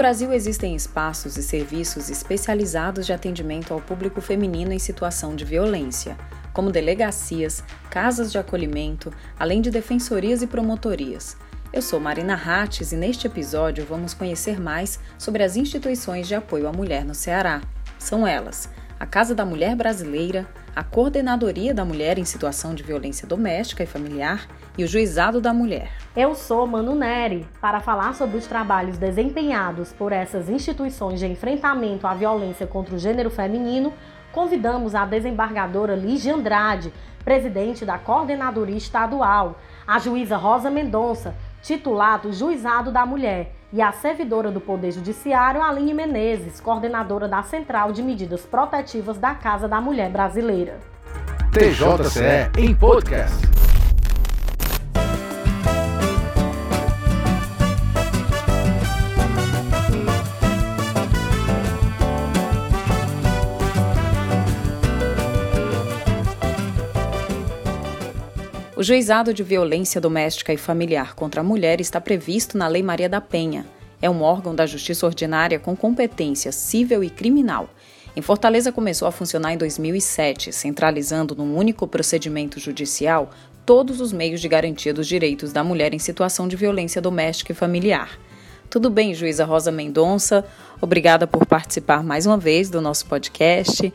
Brasil existem espaços e serviços especializados de atendimento ao público feminino em situação de violência, como delegacias, casas de acolhimento, além de defensorias e promotorias. Eu sou Marina Rates e neste episódio vamos conhecer mais sobre as instituições de apoio à mulher no Ceará. São elas: a Casa da Mulher Brasileira, a Coordenadoria da Mulher em Situação de Violência Doméstica e Familiar e o Juizado da Mulher. Eu sou Manu Neri para falar sobre os trabalhos desempenhados por essas instituições de enfrentamento à violência contra o gênero feminino. Convidamos a desembargadora Lígia Andrade, presidente da Coordenadoria Estadual, a juíza Rosa Mendonça, titular do Juizado da Mulher, e a servidora do Poder Judiciário, Aline Menezes, coordenadora da Central de Medidas Protetivas da Casa da Mulher Brasileira. TJCE em podcast. O juizado de violência doméstica e familiar contra a mulher está previsto na Lei Maria da Penha. É um órgão da Justiça Ordinária com competência civil e criminal. Em Fortaleza começou a funcionar em 2007, centralizando num único procedimento judicial todos os meios de garantia dos direitos da mulher em situação de violência doméstica e familiar. Tudo bem, juíza Rosa Mendonça? Obrigada por participar mais uma vez do nosso podcast.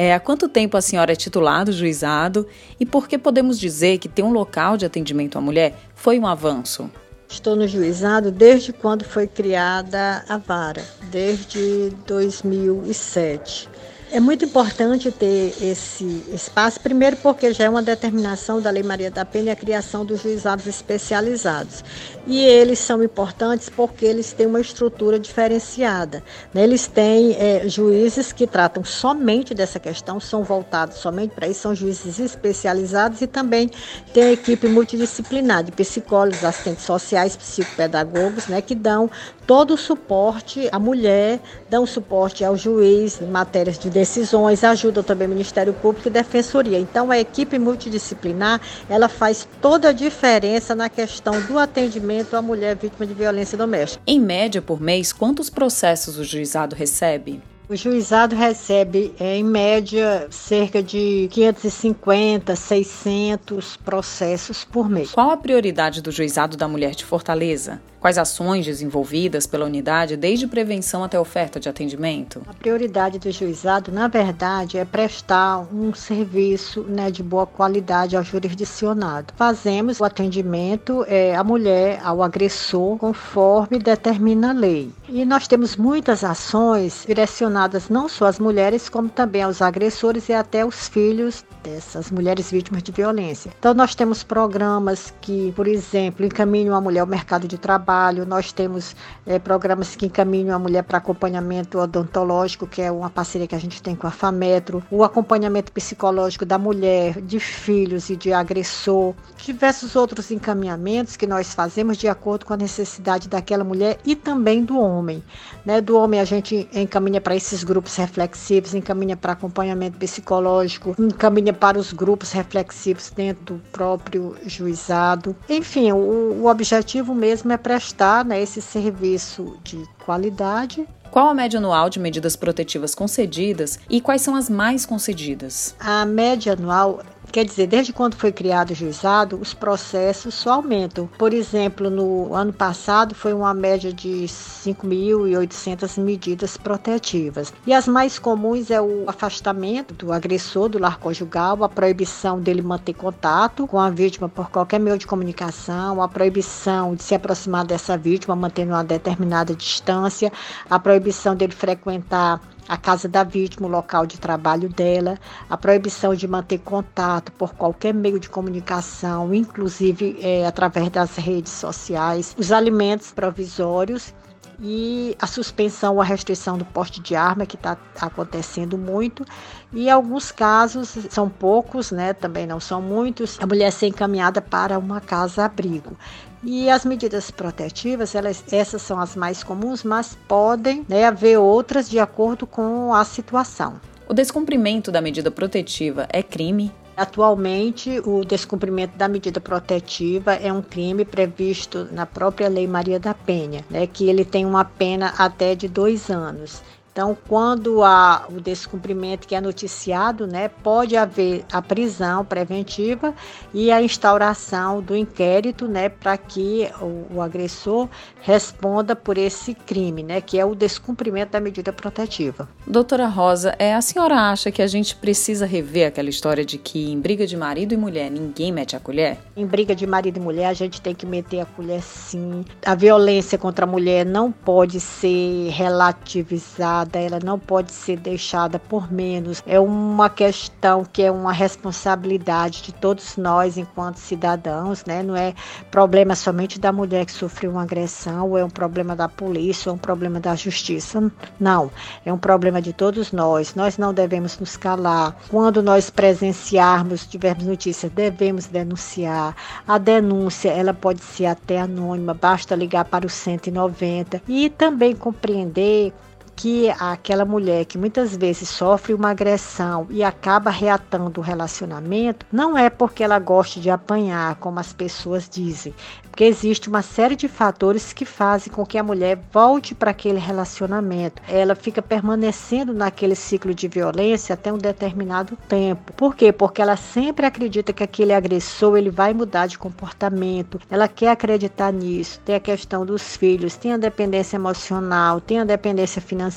É, há quanto tempo a senhora é titular do juizado e por que podemos dizer que ter um local de atendimento à mulher foi um avanço? Estou no juizado desde quando foi criada a vara, desde 2007. É muito importante ter esse espaço, primeiro porque já é uma determinação da Lei Maria da Penha a criação dos juizados especializados. E eles são importantes porque eles têm uma estrutura diferenciada. Né? Eles têm é, juízes que tratam somente dessa questão, são voltados somente para isso, são juízes especializados e também tem a equipe multidisciplinar de psicólogos, assistentes sociais, psicopedagogos, né, que dão todo o suporte à mulher, dão suporte ao juiz em matérias de decisões, ajudam também o Ministério Público e Defensoria. Então, a equipe multidisciplinar, ela faz toda a diferença na questão do atendimento à mulher vítima de violência doméstica. Em média, por mês, quantos processos o juizado recebe? O juizado recebe, é, em média, cerca de 550, 600 processos por mês. Qual a prioridade do juizado da mulher de Fortaleza? Quais ações desenvolvidas pela unidade, desde prevenção até oferta de atendimento? A prioridade do juizado, na verdade, é prestar um serviço né, de boa qualidade ao jurisdicionado. Fazemos o atendimento é, à mulher, ao agressor, conforme determina a lei. E nós temos muitas ações direcionadas não só às mulheres, como também aos agressores e até os filhos dessas mulheres vítimas de violência. Então, nós temos programas que, por exemplo, encaminham a mulher ao mercado de trabalho trabalho, nós temos é, programas que encaminham a mulher para acompanhamento odontológico, que é uma parceria que a gente tem com a FAMETRO, o acompanhamento psicológico da mulher, de filhos e de agressor, diversos outros encaminhamentos que nós fazemos de acordo com a necessidade daquela mulher e também do homem. Né? Do homem a gente encaminha para esses grupos reflexivos, encaminha para acompanhamento psicológico, encaminha para os grupos reflexivos dentro do próprio juizado. Enfim, o, o objetivo mesmo é para prestar né, esse serviço de qualidade. Qual a média anual de medidas protetivas concedidas e quais são as mais concedidas? A média anual Quer dizer, desde quando foi criado o juizado, os processos só aumentam. Por exemplo, no ano passado foi uma média de 5.800 medidas protetivas. E as mais comuns é o afastamento do agressor do lar conjugal, a proibição dele manter contato com a vítima por qualquer meio de comunicação, a proibição de se aproximar dessa vítima mantendo uma determinada distância, a proibição dele frequentar a casa da vítima, o local de trabalho dela, a proibição de manter contato por qualquer meio de comunicação, inclusive é, através das redes sociais, os alimentos provisórios e a suspensão ou a restrição do porte de arma, que está acontecendo muito. E alguns casos, são poucos, né, também não são muitos, a mulher ser encaminhada para uma casa-abrigo. E as medidas protetivas, elas, essas são as mais comuns, mas podem né, haver outras de acordo com a situação. O descumprimento da medida protetiva é crime? Atualmente, o descumprimento da medida protetiva é um crime previsto na própria Lei Maria da Penha, né, que ele tem uma pena até de dois anos. Então, quando há o descumprimento que é noticiado, né, pode haver a prisão preventiva e a instauração do inquérito, né, para que o, o, agressor responda por esse crime, né, que é o descumprimento da medida protetiva. Doutora Rosa, é, a senhora acha que a gente precisa rever aquela história de que em briga de marido e mulher ninguém mete a colher? Em briga de marido e mulher a gente tem que meter a colher sim. A violência contra a mulher não pode ser relativizada ela não pode ser deixada por menos. É uma questão que é uma responsabilidade de todos nós enquanto cidadãos, né? Não é problema somente da mulher que sofreu uma agressão, ou é um problema da polícia, ou um problema da justiça. Não, é um problema de todos nós. Nós não devemos nos calar. Quando nós presenciarmos, tivermos notícias, devemos denunciar. A denúncia, ela pode ser até anônima, basta ligar para o 190 e também compreender que aquela mulher que muitas vezes sofre uma agressão e acaba reatando o relacionamento, não é porque ela goste de apanhar, como as pessoas dizem, porque existe uma série de fatores que fazem com que a mulher volte para aquele relacionamento. Ela fica permanecendo naquele ciclo de violência até um determinado tempo. Por quê? Porque ela sempre acredita que aquele agressor ele vai mudar de comportamento. Ela quer acreditar nisso. Tem a questão dos filhos, tem a dependência emocional, tem a dependência financeira,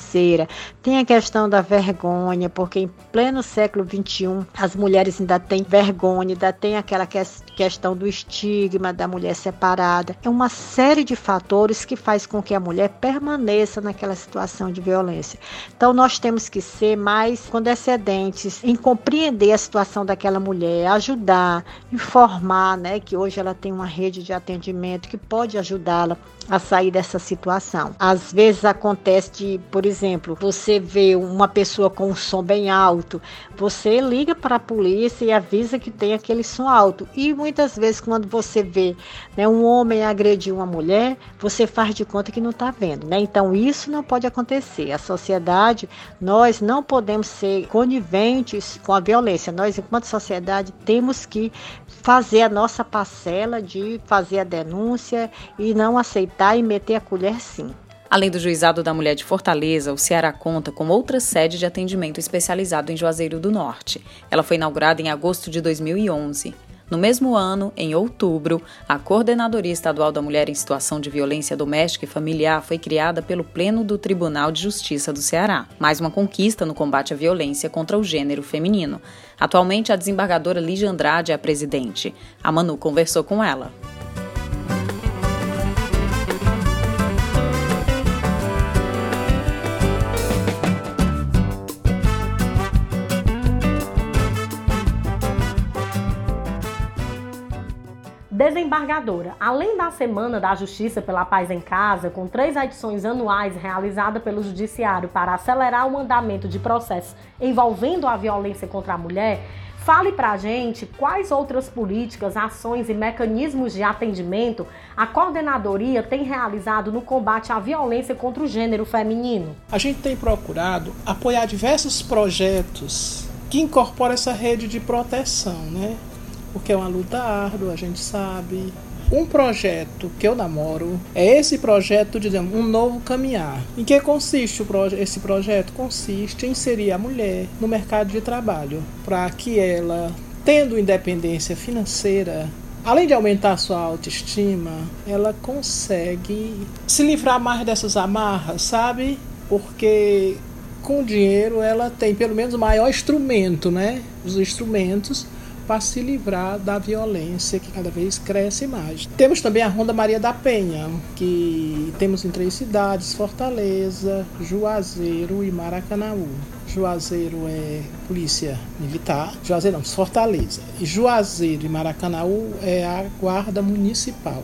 tem a questão da vergonha, porque em pleno século XXI as mulheres ainda têm vergonha, ainda tem aquela questão do estigma da mulher separada separada. É uma série de fatores que faz com que a mulher permaneça naquela situação de violência. Então nós temos que ser mais condescendentes em compreender a situação daquela mulher, ajudar, informar, né, que hoje ela tem uma rede de atendimento que pode ajudá-la a sair dessa situação. Às vezes acontece de, por exemplo, você vê uma pessoa com um som bem alto, você liga para a polícia e avisa que tem aquele som alto. E muitas vezes quando você vê né, um homem agredir uma mulher, você faz de conta que não está vendo, né? Então isso não pode acontecer. A sociedade, nós não podemos ser coniventes com a violência. Nós, enquanto sociedade, temos que fazer a nossa parcela de fazer a denúncia e não aceitar e meter a colher sim. Além do Juizado da Mulher de Fortaleza, o Ceará conta com outra sede de atendimento especializado em Juazeiro do Norte. Ela foi inaugurada em agosto de 2011. No mesmo ano, em outubro, a Coordenadoria Estadual da Mulher em Situação de Violência Doméstica e Familiar foi criada pelo Pleno do Tribunal de Justiça do Ceará. Mais uma conquista no combate à violência contra o gênero feminino. Atualmente, a desembargadora Lígia Andrade é a presidente. A Manu conversou com ela. Além da Semana da Justiça pela Paz em Casa, com três edições anuais realizada pelo Judiciário para acelerar o andamento de processos envolvendo a violência contra a mulher, fale para a gente quais outras políticas, ações e mecanismos de atendimento a coordenadoria tem realizado no combate à violência contra o gênero feminino. A gente tem procurado apoiar diversos projetos que incorporam essa rede de proteção, né? Porque é uma luta árdua, a gente sabe. Um projeto que eu namoro é esse projeto de um novo caminhar. Em que consiste proje esse projeto? Consiste em inserir a mulher no mercado de trabalho para que ela, tendo independência financeira, além de aumentar sua autoestima, ela consegue se livrar mais dessas amarras, sabe? Porque com o dinheiro ela tem pelo menos o maior instrumento, né? Os instrumentos para se livrar da violência que cada vez cresce mais. Temos também a Ronda Maria da Penha, que temos em três cidades: Fortaleza, Juazeiro e Maracanaú. Juazeiro é polícia militar, Juazeiro não, Fortaleza. E Juazeiro e Maracanaú é a guarda municipal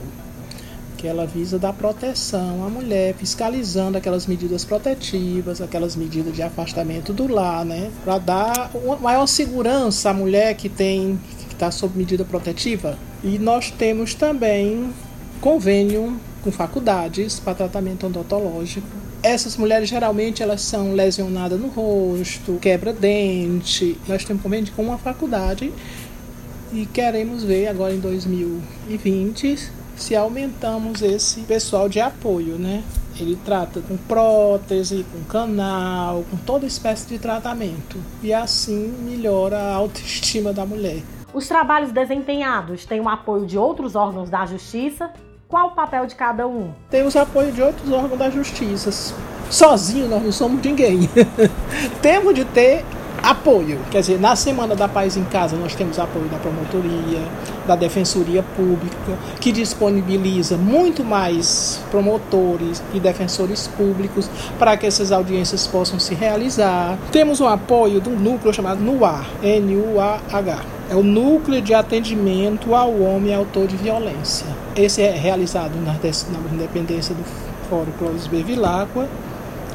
que ela visa dar proteção à mulher, fiscalizando aquelas medidas protetivas, aquelas medidas de afastamento do lar, né, para dar uma maior segurança à mulher que tem que está sob medida protetiva. E nós temos também convênio com faculdades para tratamento odontológico. Essas mulheres geralmente elas são lesionadas no rosto, quebra dente. Nós temos convênio com uma faculdade e queremos ver agora em 2020 se aumentamos esse pessoal de apoio, né? Ele trata com prótese, com canal, com toda espécie de tratamento. E assim melhora a autoestima da mulher. Os trabalhos desempenhados têm o apoio de outros órgãos da justiça. Qual o papel de cada um? Temos apoio de outros órgãos da justiça. Sozinho nós não somos ninguém. Temos de ter apoio. Quer dizer, na Semana da Paz em Casa nós temos apoio da promotoria, da Defensoria Pública, que disponibiliza muito mais promotores e defensores públicos para que essas audiências possam se realizar. Temos o apoio do núcleo chamado NUAH, N-U-A-H. É o Núcleo de Atendimento ao Homem Autor de Violência. Esse é realizado na independência do Fórum Clóvis Bevilacqua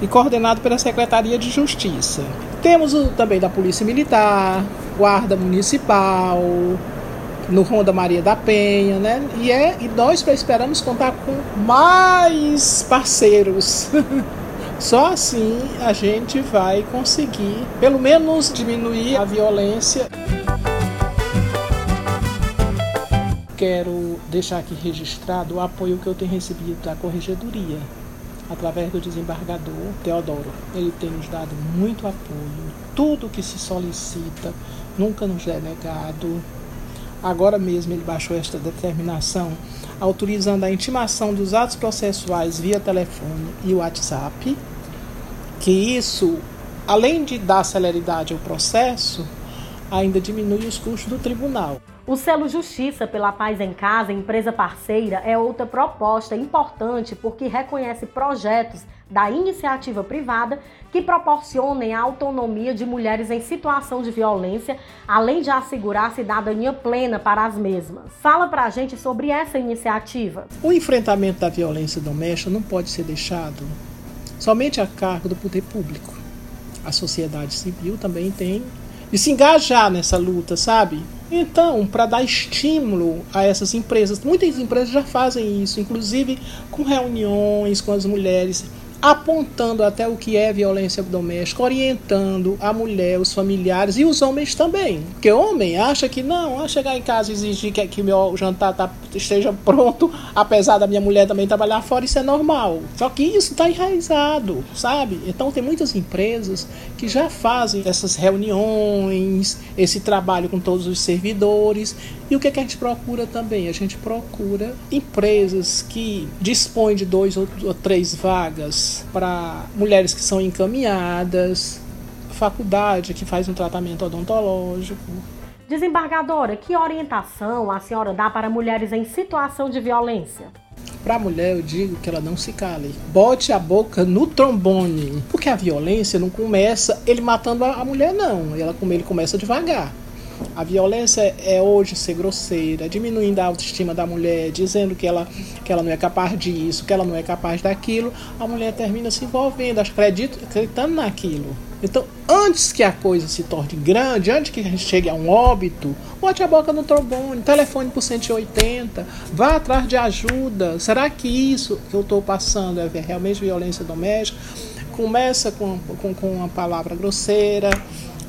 e coordenado pela Secretaria de Justiça. Temos o, também da Polícia Militar, Guarda Municipal, no Ronda Maria da Penha, né? E, é, e nós esperamos contar com mais parceiros. Só assim a gente vai conseguir, pelo menos, diminuir a violência. Quero deixar aqui registrado o apoio que eu tenho recebido da Corregedoria através do desembargador Teodoro. Ele tem nos dado muito apoio. Tudo que se solicita nunca nos é negado. Agora mesmo ele baixou esta determinação autorizando a intimação dos atos processuais via telefone e WhatsApp, que isso, além de dar celeridade ao processo, ainda diminui os custos do tribunal. O selo Justiça pela Paz em Casa, empresa parceira, é outra proposta importante porque reconhece projetos da iniciativa privada que proporcionem a autonomia de mulheres em situação de violência, além de assegurar cidadania plena para as mesmas. Fala pra gente sobre essa iniciativa. O enfrentamento da violência doméstica não pode ser deixado somente a cargo do poder público. A sociedade civil também tem de se engajar nessa luta, sabe? Então, para dar estímulo a essas empresas, muitas empresas já fazem isso, inclusive com reuniões com as mulheres apontando até o que é violência doméstica, orientando a mulher, os familiares e os homens também. Porque homem acha que não, a chegar em casa e exigir que, que meu jantar tá, esteja pronto, apesar da minha mulher também trabalhar fora, isso é normal. Só que isso está enraizado, sabe? Então tem muitas empresas que já fazem essas reuniões, esse trabalho com todos os servidores. E o que, é que a gente procura também? A gente procura empresas que dispõem de dois ou três vagas para mulheres que são encaminhadas, faculdade que faz um tratamento odontológico. Desembargadora, que orientação a senhora dá para mulheres em situação de violência? Para a mulher, eu digo que ela não se cale. Bote a boca no trombone. Porque a violência não começa ele matando a mulher, não. Ela, ele começa devagar. A violência é hoje ser grosseira, diminuindo a autoestima da mulher, dizendo que ela, que ela não é capaz disso, que ela não é capaz daquilo. A mulher termina se envolvendo, acredito, acreditando naquilo. Então, antes que a coisa se torne grande, antes que a gente chegue a um óbito, bote a boca no trombone, telefone por 180, vá atrás de ajuda. Será que isso que eu estou passando é realmente violência doméstica? Começa com, com, com uma palavra grosseira,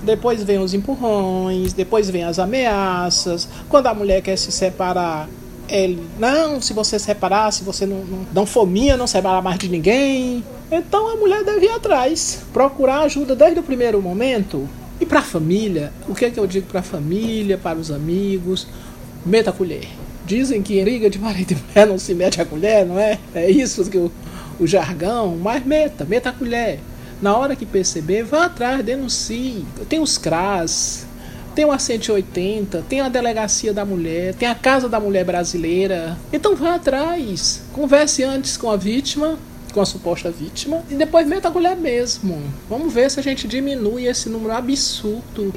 depois vem os empurrões, depois vem as ameaças. Quando a mulher quer se separar, ele, não, se você separar, se você não, não, não for minha, não separar mais de ninguém. Então a mulher deve ir atrás, procurar ajuda desde o primeiro momento. E para a família, o que é que eu digo para a família, para os amigos? Meta a colher. Dizem que em briga de marido e mulher não se mete a colher, não é? É isso que o, o jargão, mas meta, meta a colher. Na hora que perceber, vá atrás, denuncie. Tem os CRAS, tem o 180, tem a Delegacia da Mulher, tem a Casa da Mulher Brasileira. Então vá atrás. Converse antes com a vítima, com a suposta vítima, e depois meta a mulher mesmo. Vamos ver se a gente diminui esse número absurdo.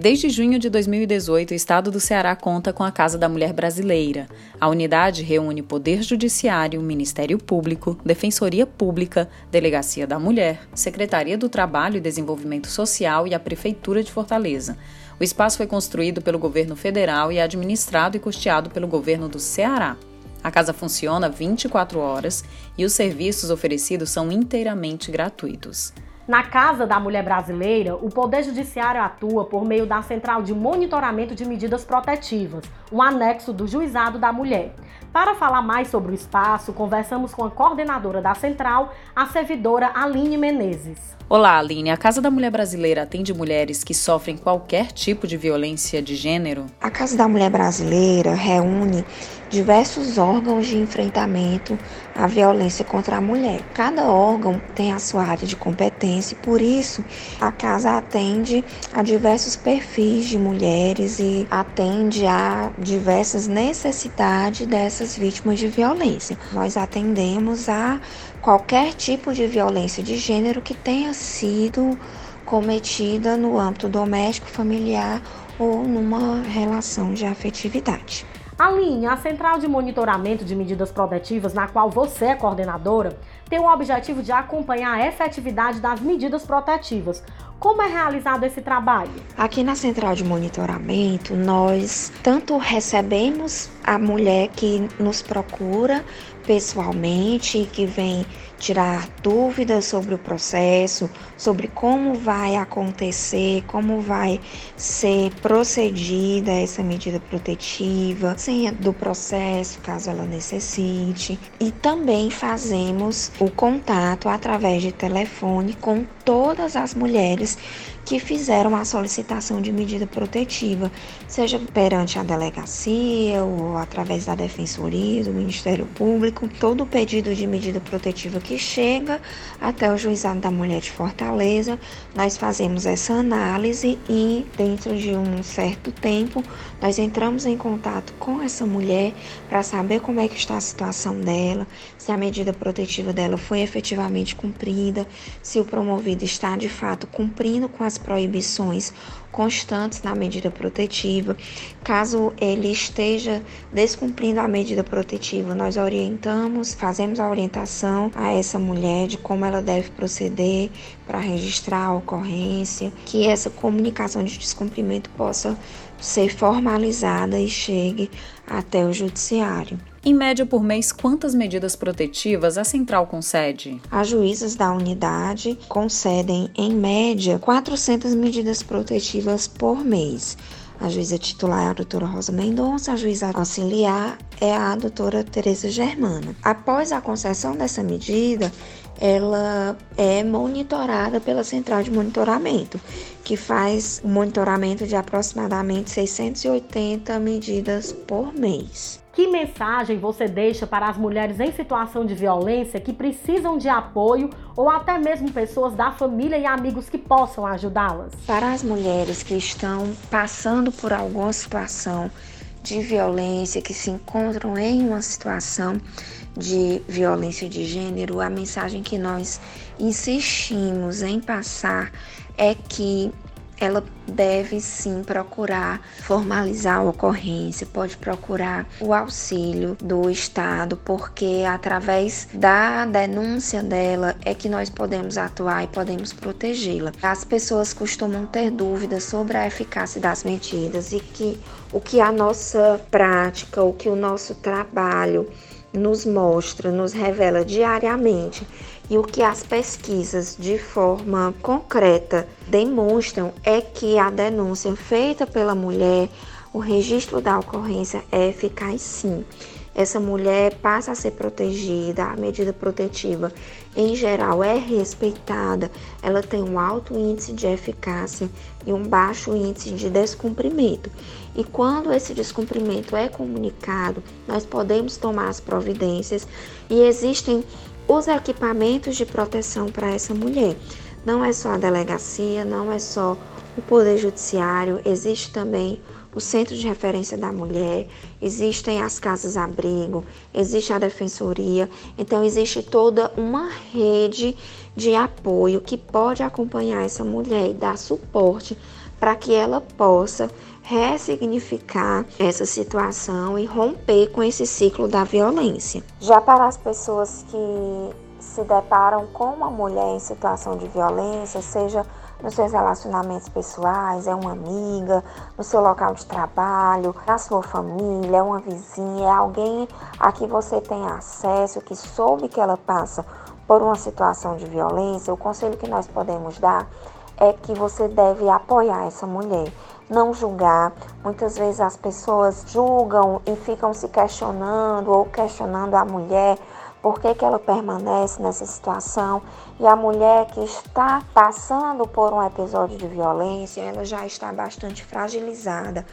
Desde junho de 2018, o Estado do Ceará conta com a Casa da Mulher Brasileira. A unidade reúne Poder Judiciário, Ministério Público, Defensoria Pública, Delegacia da Mulher, Secretaria do Trabalho e Desenvolvimento Social e a Prefeitura de Fortaleza. O espaço foi construído pelo governo federal e é administrado e custeado pelo governo do Ceará. A casa funciona 24 horas e os serviços oferecidos são inteiramente gratuitos. Na Casa da Mulher Brasileira, o Poder Judiciário atua por meio da Central de Monitoramento de Medidas Protetivas, um anexo do Juizado da Mulher. Para falar mais sobre o espaço, conversamos com a coordenadora da central, a servidora Aline Menezes. Olá, Aline. A Casa da Mulher Brasileira atende mulheres que sofrem qualquer tipo de violência de gênero? A Casa da Mulher Brasileira reúne diversos órgãos de enfrentamento à violência contra a mulher. Cada órgão tem a sua área de competência e, por isso, a casa atende a diversos perfis de mulheres e atende a diversas necessidades dessas vítimas de violência. Nós atendemos a qualquer tipo de violência de gênero que tenha sido cometida no âmbito doméstico, familiar ou numa relação de afetividade. Aline, a Central de Monitoramento de Medidas Protetivas, na qual você é coordenadora, tem o objetivo de acompanhar a efetividade das medidas protetivas. Como é realizado esse trabalho? Aqui na Central de Monitoramento, nós tanto recebemos a mulher que nos procura pessoalmente, que vem tirar dúvidas sobre o processo, sobre como vai acontecer, como vai ser procedida essa medida protetiva, senha do processo, caso ela necessite. E também fazemos o contato através de telefone com todas as mulheres que fizeram a solicitação de medida protetiva, seja perante a delegacia ou através da defensoria, do Ministério Público. Todo pedido de medida protetiva que chega até o Juizado da Mulher de Fortaleza, nós fazemos essa análise e, dentro de um certo tempo, nós entramos em contato com essa mulher para saber como é que está a situação dela, se a medida protetiva dela foi efetivamente cumprida, se o promovido está de fato cumprindo com as proibições constantes na medida protetiva. Caso ele esteja descumprindo a medida protetiva, nós orientamos, fazemos a orientação a essa mulher de como ela deve proceder para registrar a ocorrência, que essa comunicação de descumprimento possa ser formalizada e chegue até o judiciário. Em média por mês, quantas medidas protetivas a central concede? As juízas da unidade concedem, em média, 400 medidas protetivas por mês. A juíza titular é a doutora Rosa Mendonça, a juíza auxiliar é a doutora Tereza Germana. Após a concessão dessa medida, ela é monitorada pela central de monitoramento, que faz o monitoramento de aproximadamente 680 medidas por mês. Que mensagem você deixa para as mulheres em situação de violência que precisam de apoio ou até mesmo pessoas da família e amigos que possam ajudá-las? Para as mulheres que estão passando por alguma situação de violência, que se encontram em uma situação de violência de gênero, a mensagem que nós insistimos em passar é que ela deve sim procurar formalizar a ocorrência, pode procurar o auxílio do Estado, porque através da denúncia dela é que nós podemos atuar e podemos protegê-la. As pessoas costumam ter dúvidas sobre a eficácia das medidas e que o que a nossa prática, o que o nosso trabalho nos mostra, nos revela diariamente e o que as pesquisas de forma concreta demonstram é que a denúncia feita pela mulher, o registro da ocorrência é eficaz sim. Essa mulher passa a ser protegida, a medida protetiva em geral é respeitada, ela tem um alto índice de eficácia e um baixo índice de descumprimento. E quando esse descumprimento é comunicado, nós podemos tomar as providências e existem os equipamentos de proteção para essa mulher. Não é só a delegacia, não é só o Poder Judiciário, existe também o Centro de Referência da Mulher, existem as casas-abrigo, existe a Defensoria, então existe toda uma rede de apoio que pode acompanhar essa mulher e dar suporte para que ela possa ressignificar essa situação e romper com esse ciclo da violência. Já para as pessoas que se deparam com uma mulher em situação de violência, seja nos seus relacionamentos pessoais, é uma amiga, no seu local de trabalho, na sua família, é uma vizinha, é alguém a que você tem acesso, que soube que ela passa por uma situação de violência, o conselho que nós podemos dar é que você deve apoiar essa mulher, não julgar. Muitas vezes as pessoas julgam e ficam se questionando ou questionando a mulher por que, que ela permanece nessa situação. E a mulher que está passando por um episódio de violência, ela já está bastante fragilizada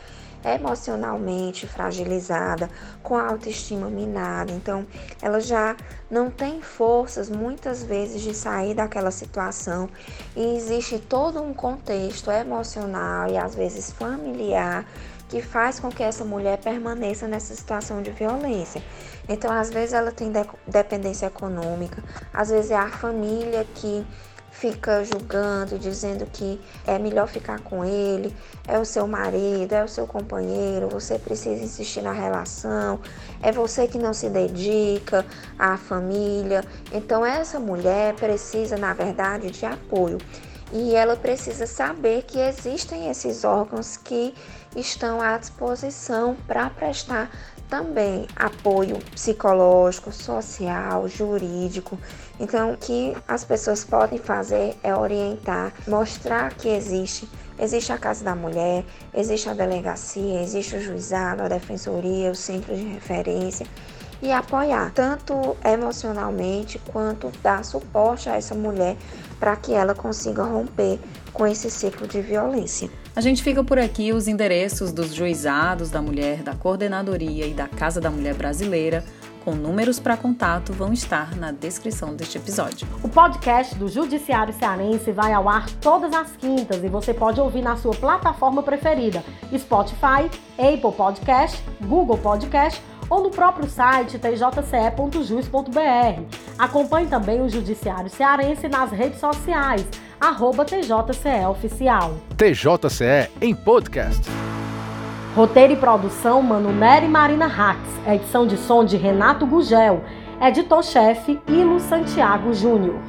emocionalmente fragilizada, com a autoestima minada. Então, ela já não tem forças muitas vezes de sair daquela situação e existe todo um contexto emocional e às vezes familiar que faz com que essa mulher permaneça nessa situação de violência. Então, às vezes ela tem dependência econômica, às vezes é a família que fica julgando, dizendo que é melhor ficar com ele, é o seu marido, é o seu companheiro, você precisa insistir na relação, é você que não se dedica à família. Então essa mulher precisa, na verdade, de apoio. E ela precisa saber que existem esses órgãos que estão à disposição para prestar também apoio psicológico, social, jurídico. Então, o que as pessoas podem fazer é orientar, mostrar que existe. Existe a Casa da Mulher, existe a delegacia, existe o juizado, a defensoria, o centro de referência e apoiar, tanto emocionalmente quanto dar suporte a essa mulher para que ela consiga romper com esse ciclo de violência. A gente fica por aqui os endereços dos juizados da mulher, da coordenadoria e da Casa da Mulher Brasileira com números para contato vão estar na descrição deste episódio. O podcast do Judiciário Cearense vai ao ar todas as quintas e você pode ouvir na sua plataforma preferida: Spotify, Apple Podcast, Google Podcast ou no próprio site tjce.jus.br. Acompanhe também o Judiciário Cearense nas redes sociais, arroba TJCE Oficial. TJCE em podcast. Roteiro e produção Mano Nery e Marina Rax. Edição de som de Renato Gugel. Editor-chefe Ilo Santiago Júnior.